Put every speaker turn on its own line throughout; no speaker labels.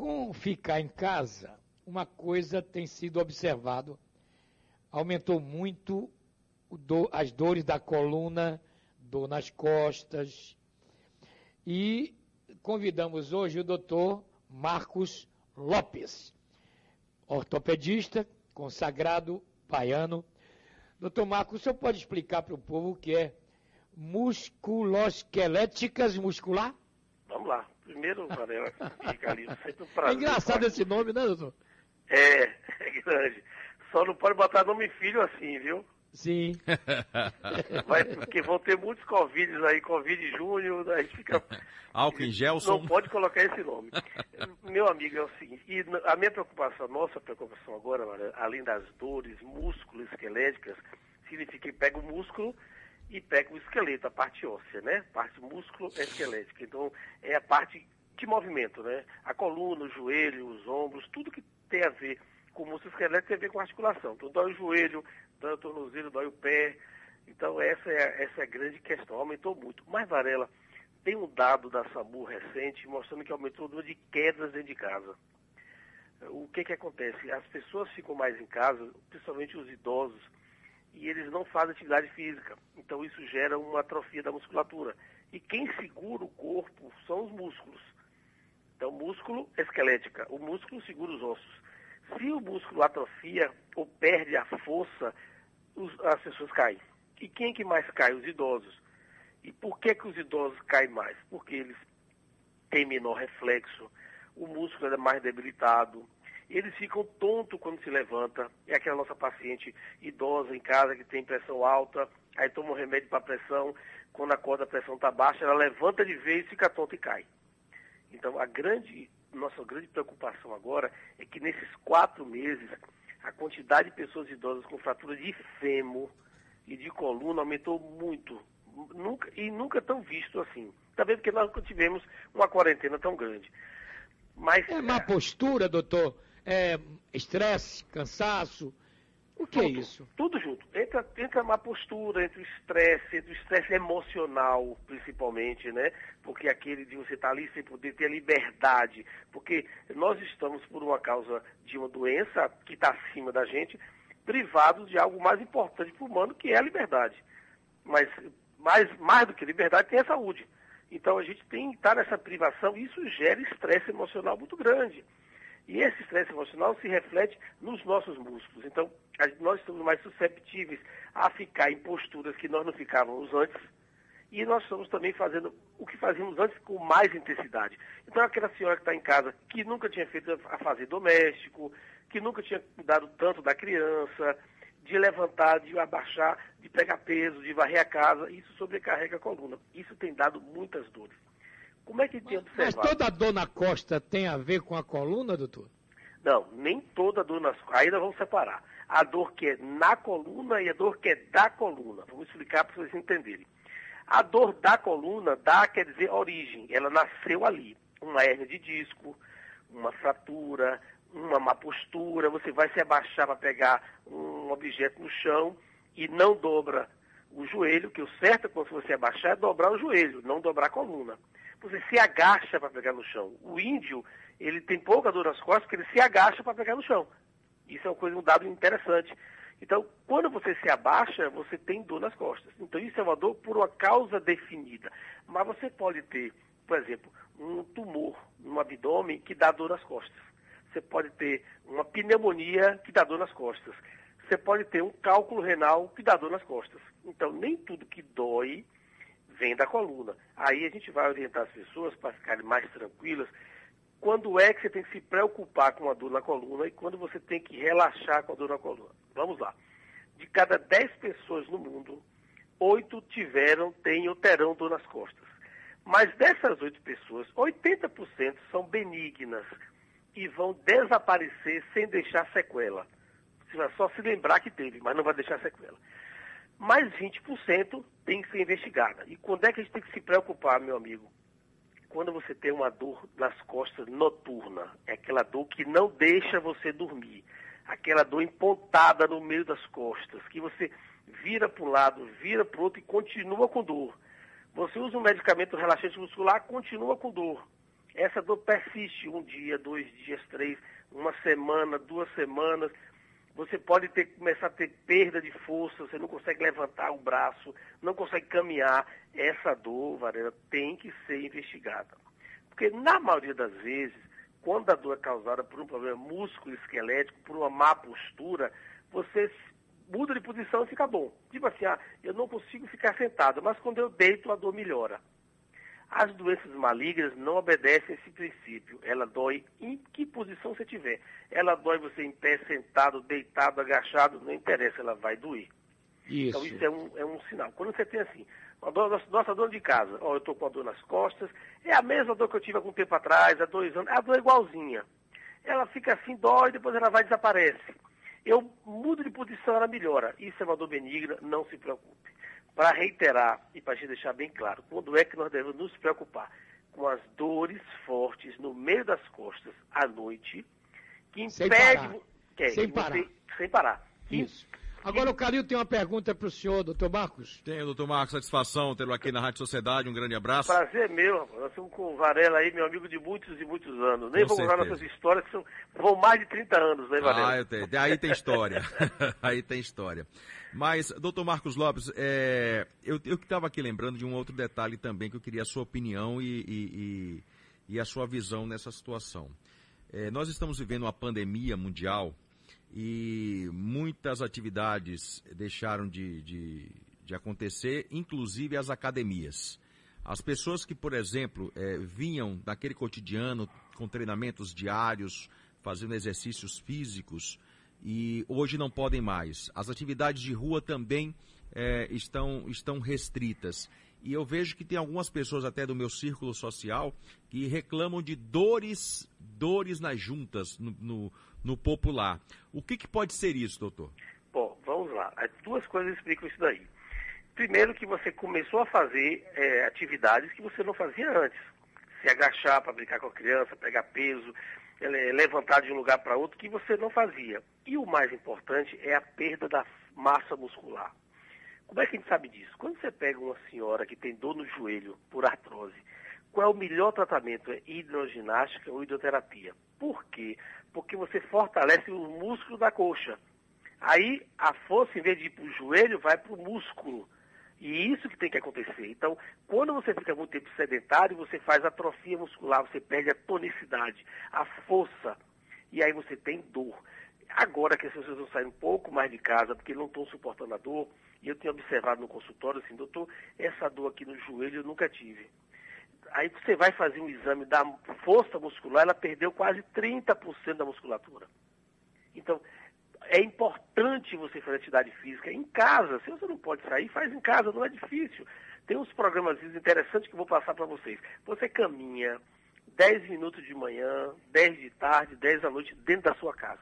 Com ficar em casa, uma coisa tem sido observado, aumentou muito as dores da coluna, dor nas costas. E convidamos hoje o doutor Marcos Lopes, ortopedista, consagrado, baiano. Doutor Marcos, o senhor pode explicar para o povo o que é musculosqueléticas muscular?
Vamos lá. Primeiro, Varela, fica ali sempre um
prazer. É engraçado esse nome, né, doutor?
É, é grande. Só não pode botar nome filho assim, viu?
Sim.
Vai, porque vão ter muitos Covid aí, Covid Júnior, a gente fica.
Álcool em Gelson.
Não pode colocar esse nome. Meu amigo, é o seguinte, e a minha preocupação, a nossa preocupação agora, além das dores músculo-esqueléticas, significa que pega o músculo e pega o esqueleto, a parte óssea, né? Parte músculo-esquelética. Então, é a parte de movimento, né? A coluna, o joelho, os ombros, tudo que tem a ver com o músculo esquelético tem a ver com a articulação. Então, dói o joelho, dói o tornozelo, dói o pé. Então, essa é, essa é a grande questão. Aumentou muito. Mas, Varela, tem um dado da SAMU recente mostrando que aumentou o número de quedas dentro de casa. O que que acontece? As pessoas ficam mais em casa, principalmente os idosos, e eles não fazem atividade física. Então, isso gera uma atrofia da musculatura. E quem segura o corpo são os músculos. Então, músculo esquelética. O músculo segura os ossos. Se o músculo atrofia ou perde a força, os, as pessoas caem. E quem é que mais cai? Os idosos. E por que, que os idosos caem mais? Porque eles têm menor reflexo, o músculo é mais debilitado, eles ficam tontos quando se levanta. É aquela nossa paciente idosa em casa que tem pressão alta, aí toma um remédio para pressão, quando acorda a pressão está baixa, ela levanta de vez, fica tonta e cai. Então a grande nossa grande preocupação agora é que nesses quatro meses a quantidade de pessoas idosas com fratura de fêmur e de coluna aumentou muito. Nunca, e nunca tão visto assim. Também porque nós nunca tivemos uma quarentena tão grande. Mas,
é má postura, doutor? É estresse, cansaço? O que
é
tudo, é isso?
Tudo junto. Entra, entra uma postura, entre o estresse, entre o estresse emocional, principalmente, né? Porque aquele de você estar tá ali sem poder ter liberdade. Porque nós estamos, por uma causa de uma doença que está acima da gente, privados de algo mais importante para o humano, que é a liberdade. Mas mais, mais do que liberdade tem a saúde. Então a gente tem que estar nessa privação e isso gera estresse emocional muito grande. E esse estresse emocional se reflete nos nossos músculos. Então, nós estamos mais susceptíveis a ficar em posturas que nós não ficávamos antes. E nós estamos também fazendo o que fazíamos antes com mais intensidade. Então, aquela senhora que está em casa, que nunca tinha feito a fazer doméstico, que nunca tinha cuidado tanto da criança, de levantar, de abaixar, de pegar peso, de varrer a casa, isso sobrecarrega a coluna. Isso tem dado muitas dores. Como é que tem observado?
Mas toda dor na costa tem a ver com a coluna, doutor?
Não, nem toda dor nas costas. Ainda vamos separar. A dor que é na coluna e a dor que é da coluna. Vamos explicar para vocês entenderem. A dor da coluna, da quer dizer origem. Ela nasceu ali. Uma hernia de disco, uma fratura, uma má postura. Você vai se abaixar para pegar um objeto no chão e não dobra o joelho, que o certo é quando você abaixar é dobrar o joelho, não dobrar a coluna você se agacha para pegar no chão. O índio, ele tem pouca dor nas costas porque ele se agacha para pegar no chão. Isso é uma coisa, um dado interessante. Então, quando você se abaixa, você tem dor nas costas. Então, isso é uma dor por uma causa definida. Mas você pode ter, por exemplo, um tumor no abdômen que dá dor nas costas. Você pode ter uma pneumonia que dá dor nas costas. Você pode ter um cálculo renal que dá dor nas costas. Então, nem tudo que dói vem da coluna. Aí a gente vai orientar as pessoas para ficarem mais tranquilas. Quando é que você tem que se preocupar com a dor na coluna e quando você tem que relaxar com a dor na coluna? Vamos lá. De cada 10 pessoas no mundo, 8 tiveram, têm ou terão dor nas costas. Mas dessas 8 pessoas, 80% são benignas e vão desaparecer sem deixar sequela. Você vai só se lembrar que teve, mas não vai deixar sequela mais 20% tem que ser investigada. E quando é que a gente tem que se preocupar, meu amigo? Quando você tem uma dor nas costas noturna, é aquela dor que não deixa você dormir, aquela dor empontada no meio das costas, que você vira para um lado, vira para o outro e continua com dor. Você usa um medicamento relaxante muscular, continua com dor. essa dor persiste um dia, dois dias, três, uma semana, duas semanas. Você pode ter, começar a ter perda de força, você não consegue levantar o braço, não consegue caminhar. Essa dor, Varela, tem que ser investigada. Porque na maioria das vezes, quando a dor é causada por um problema músculo-esquelético, por uma má postura, você muda de posição e fica bom. Tipo assim, ah, eu não consigo ficar sentado, mas quando eu deito, a dor melhora. As doenças malignas não obedecem a esse princípio. Ela dói em que posição você tiver. Ela dói você em pé, sentado, deitado, agachado, não interessa, ela vai doer. Isso. Então isso é um, é um sinal. Quando você tem assim, uma dor, nossa dor de casa, ó, eu estou com a dor nas costas, é a mesma dor que eu tive algum tempo atrás, há dois anos, a dor é igualzinha. Ela fica assim, dói, depois ela vai e desaparece. Eu mudo de posição, ela melhora. Isso é uma dor benigna, não se preocupe para reiterar e para te deixar bem claro, quando é que nós devemos nos preocupar? Com as dores fortes no meio das costas à noite, que impede. Sem parar.
Que é, sem, parar. Você, sem parar. Isso. Agora o Calil tem uma pergunta para o senhor, doutor Marcos.
Tenho, doutor Marcos, satisfação tê-lo aqui na Rádio Sociedade, um grande abraço.
Prazer meu, nós estamos com o Varela aí, meu amigo de muitos e muitos anos. Nem com vou contar nossas histórias, que são, vão mais de 30 anos, né, Varela?
Ah, eu tenho. Aí tem história, aí tem história. Mas, doutor Marcos Lopes, é, eu estava aqui lembrando de um outro detalhe também que eu queria a sua opinião e, e, e, e a sua visão nessa situação. É, nós estamos vivendo uma pandemia mundial e muitas atividades deixaram de, de, de acontecer, inclusive as academias. As pessoas que, por exemplo, é, vinham daquele cotidiano com treinamentos diários, fazendo exercícios físicos, e hoje não podem mais. As atividades de rua também é, estão, estão restritas. E eu vejo que tem algumas pessoas até do meu círculo social que reclamam de dores, dores nas juntas, no, no, no popular. O que, que pode ser isso, doutor?
Bom, vamos lá. Duas coisas explicam isso daí. Primeiro que você começou a fazer é, atividades que você não fazia antes. Se agachar para brincar com a criança, pegar peso, levantar de um lugar para outro, que você não fazia. E o mais importante é a perda da massa muscular. Como é que a gente sabe disso? Quando você pega uma senhora que tem dor no joelho por artrose, qual é o melhor tratamento? É hidroginástica ou hidroterapia. Por quê? Porque você fortalece o músculo da coxa. Aí a força, em vez de ir para o joelho, vai para o músculo. E isso que tem que acontecer. Então, quando você fica muito tempo sedentário, você faz atrofia muscular, você perde a tonicidade, a força. E aí você tem dor. Agora que as pessoas vão sair um pouco mais de casa, porque não estão suportando a dor, e eu tenho observado no consultório assim, doutor, essa dor aqui no joelho eu nunca tive. Aí você vai fazer um exame da força muscular, ela perdeu quase 30% da musculatura. Então, é importante você fazer atividade física em casa. Se você não pode sair, faz em casa, não é difícil. Tem uns programas interessantes que eu vou passar para vocês. Você caminha 10 minutos de manhã, 10 de tarde, 10 da noite dentro da sua casa.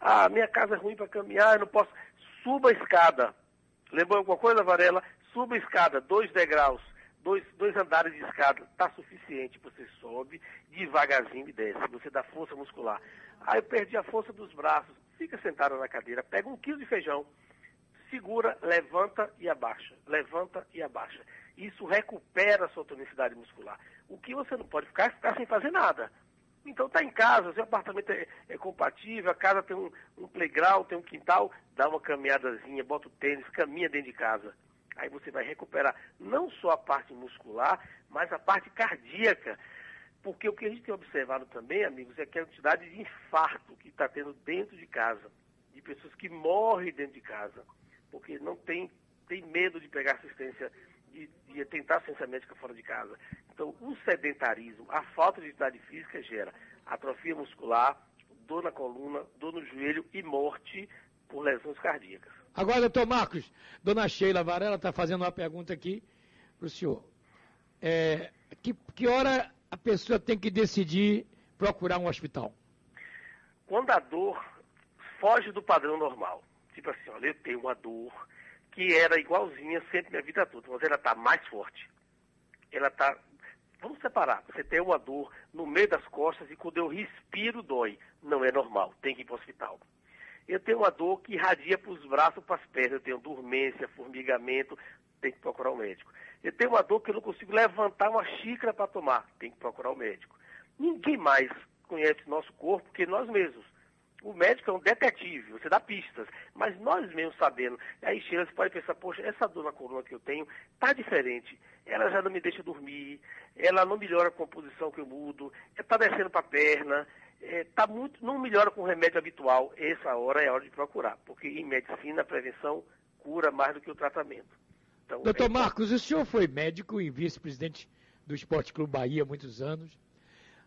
Ah, minha casa é ruim para caminhar, eu não posso. Suba a escada. Lembrou alguma coisa, Varela? Suba a escada, dois degraus dois, dois andares de escada está suficiente. Você sobe devagarzinho e desce. Você dá força muscular. Aí eu perdi a força dos braços. Fica sentado na cadeira, pega um quilo de feijão, segura, levanta e abaixa. Levanta e abaixa. Isso recupera a sua tonicidade muscular. O que você não pode ficar é ficar sem fazer nada. Então está em casa, seu apartamento é, é, compatível, a casa tem um, um playground, tem um quintal, dá uma caminhadazinha, bota o tênis, caminha dentro de casa. Aí você vai recuperar não só a parte muscular, mas a parte cardíaca. Porque o que a gente tem observado também, amigos, é que a quantidade de infarto que está tendo dentro de casa, de pessoas que morrem dentro de casa, porque não tem, tem medo de pegar assistência, de, de tentar assistência médica fora de casa. Então, o sedentarismo, a falta de atividade física gera atrofia muscular, dor na coluna, dor no joelho e morte por lesões cardíacas.
Agora, doutor Marcos, dona Sheila Varela está fazendo uma pergunta aqui para o senhor. É, que, que hora a pessoa tem que decidir procurar um hospital?
Quando a dor foge do padrão normal. Tipo assim, olha, eu tenho uma dor que era igualzinha sempre minha vida toda, mas ela está mais forte. Ela está. Vamos separar. Você tem uma dor no meio das costas e quando eu respiro dói. Não é normal, tem que ir para o hospital. Eu tenho uma dor que irradia para os braços, para as pernas. Eu tenho dormência, formigamento, tem que procurar o um médico. Eu tenho uma dor que eu não consigo levantar uma xícara para tomar, tem que procurar o um médico. Ninguém mais conhece nosso corpo que nós mesmos. O médico é um detetive, você dá pistas, mas nós mesmos sabendo. Aí chega, você pode pensar, poxa, essa dor na coluna que eu tenho tá diferente. Ela já não me deixa dormir, ela não melhora a composição que eu mudo, está descendo para a perna, é, tá muito, não melhora com o remédio habitual. Essa hora é a hora de procurar, porque em medicina a prevenção cura mais do que o tratamento.
Então, Doutor Marcos, o senhor foi médico e vice-presidente do Esporte Clube Bahia há muitos anos.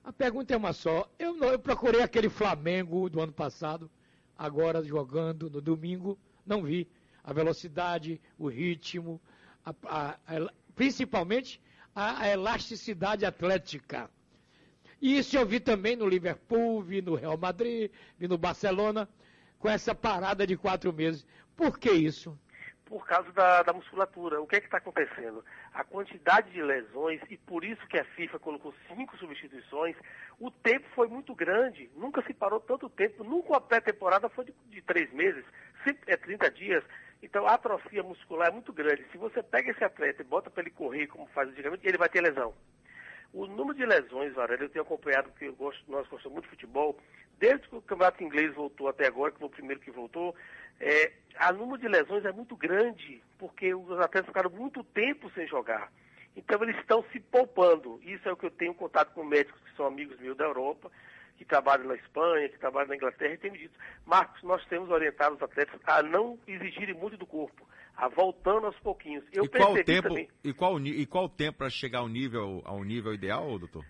A pergunta é uma só. Eu, eu procurei aquele Flamengo do ano passado, agora jogando no domingo, não vi a velocidade, o ritmo, a, a, a, principalmente a, elasticidade atlética. E isso eu vi também no Liverpool, vi no Real Madrid, vi no Barcelona, com essa parada de quatro meses. Por que isso?
Por causa da, da musculatura. O que é que está acontecendo? A quantidade de lesões, e por isso que a FIFA colocou cinco substituições, o tempo foi muito grande, nunca se parou tanto tempo, nunca a pré-temporada foi de, de, três meses, sempre é 30 dias. Então a atrofia muscular é muito grande. Se você pega esse atleta e bota para ele correr como faz antigamente, ele vai ter lesão. O número de lesões, Varela, eu tenho acompanhado, porque gosto, nós gostamos muito de futebol, desde que o campeonato inglês voltou até agora, que foi o primeiro que voltou, é, a número de lesões é muito grande, porque os atletas ficaram muito tempo sem jogar. Então eles estão se poupando. Isso é o que eu tenho contato com médicos que são amigos meus da Europa, que trabalham na Espanha, que trabalham na Inglaterra, e têm me dito, Marcos, nós temos orientado os atletas a não exigirem muito do corpo, a voltando aos pouquinhos.
Eu e qual o tempo também, e qual e qual tempo para chegar ao nível ao nível ideal, doutor?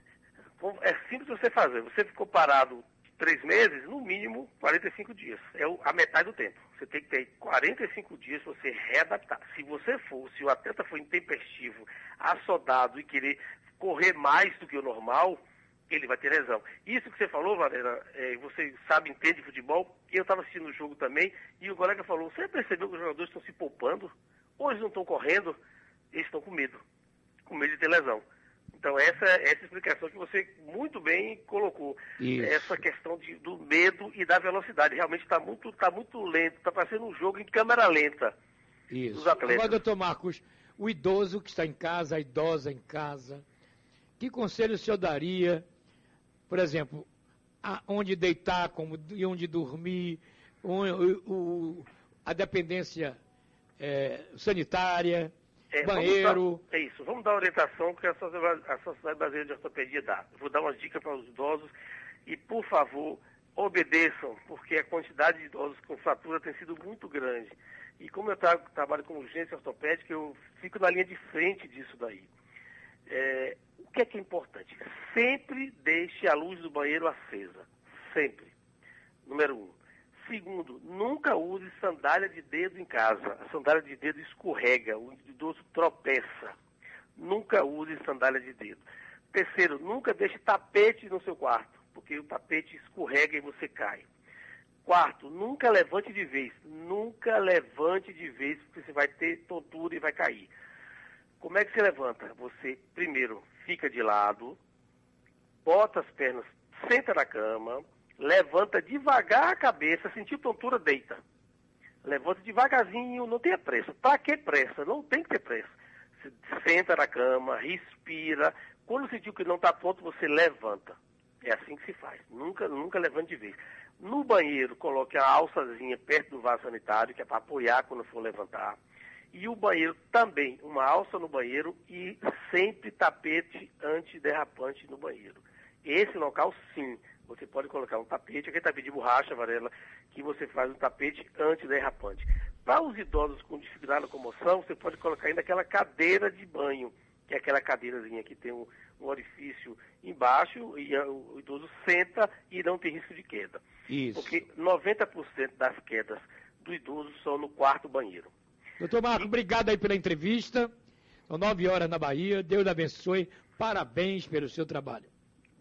É simples você fazer. Você ficou parado três meses, no mínimo 45 dias. É a metade do tempo. Você tem que ter 45 dias para você readaptar. Se você for, se o atleta for intempestivo, assodado e querer correr mais do que o normal, ele vai ter lesão. Isso que você falou, Valera, é, você sabe, entende de futebol, eu estava assistindo o jogo também, e o colega falou, você percebeu que os jogadores estão se poupando? Ou eles não estão correndo? Eles estão com medo. Com medo de ter lesão. Então, essa, essa explicação que você muito bem colocou. Isso. Essa questão de, do medo e da velocidade. Realmente está muito, tá muito lento, está parecendo um jogo em câmera lenta
Isso. dos atletas. Agora, doutor Marcos, o idoso que está em casa, a idosa em casa, que conselho o senhor daria, por exemplo, onde deitar, como, e onde dormir, o, o, a dependência é, sanitária, é, banheiro.
Dar, é isso, vamos dar orientação que a Sociedade, Brasileira de Ortopedia dá. Vou dar umas dicas para os idosos e, por favor, obedeçam, porque a quantidade de idosos com fratura tem sido muito grande. E como eu tra trabalho com urgência ortopédica, eu fico na linha de frente disso daí. É, o que é que é importante? Sempre deixe a luz do banheiro acesa. Sempre. Número um. Segundo, nunca use sandália de dedo em casa. A sandália de dedo escorrega, o idoso tropeça. Nunca use sandália de dedo. Terceiro, nunca deixe tapete no seu quarto, porque o tapete escorrega e você cai. Quarto, nunca levante de vez. Nunca levante de vez, porque você vai ter tontura e vai cair. Como é que você levanta? Você, primeiro, fica de lado, bota as pernas, senta na cama, levanta devagar a cabeça, sentiu tontura, deita. Levanta devagarzinho, não tenha pressa. Para que pressa? Não tem que ter pressa. Você senta na cama, respira. Quando sentiu que não está pronto, você levanta. É assim que se faz. Nunca, nunca levante de vez. No banheiro, coloque a alçazinha perto do vaso sanitário, que é para apoiar quando for levantar. E o banheiro também, uma alça no banheiro e sempre tapete antiderrapante no banheiro. Esse local, sim, você pode colocar um tapete, aquele tapete de borracha, Varela, que você faz um tapete antiderrapante. Para os idosos com dificuldade de locomoção, você pode colocar ainda aquela cadeira de banho, que é aquela cadeirazinha que tem um, um orifício embaixo e o idoso senta e não tem risco de queda. Isso. Porque 90% das quedas do idoso são no quarto banheiro.
Doutor Marco, obrigado aí pela entrevista. São nove horas na Bahia. Deus abençoe. Parabéns pelo seu trabalho.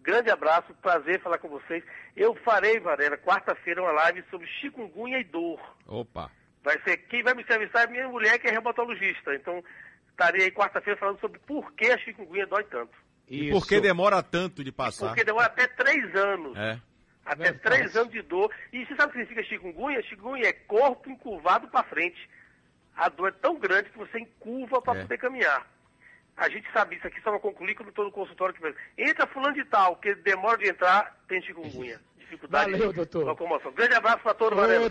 Grande abraço, prazer falar com vocês. Eu farei, Varela, quarta-feira uma live sobre chikungunya e dor.
Opa!
Vai ser, quem vai me entrevistar é minha mulher, que é reumatologista. Então, estarei aí quarta-feira falando sobre por que a chikungunya dói tanto.
E por que demora tanto de passar?
Porque demora até três anos. É. Até é três anos de dor. E você sabe o que significa chikungunya? Chikungunya é corpo encurvado para frente. A dor é tão grande que você encurva para é. poder caminhar. A gente sabe isso aqui, só para concluir que eu estou no consultório que entra fulano de tal, que demora de entrar, tem chikungunya. Dificuldade
Valeu, doutor.
locomoção. Grande abraço para todos, valeu.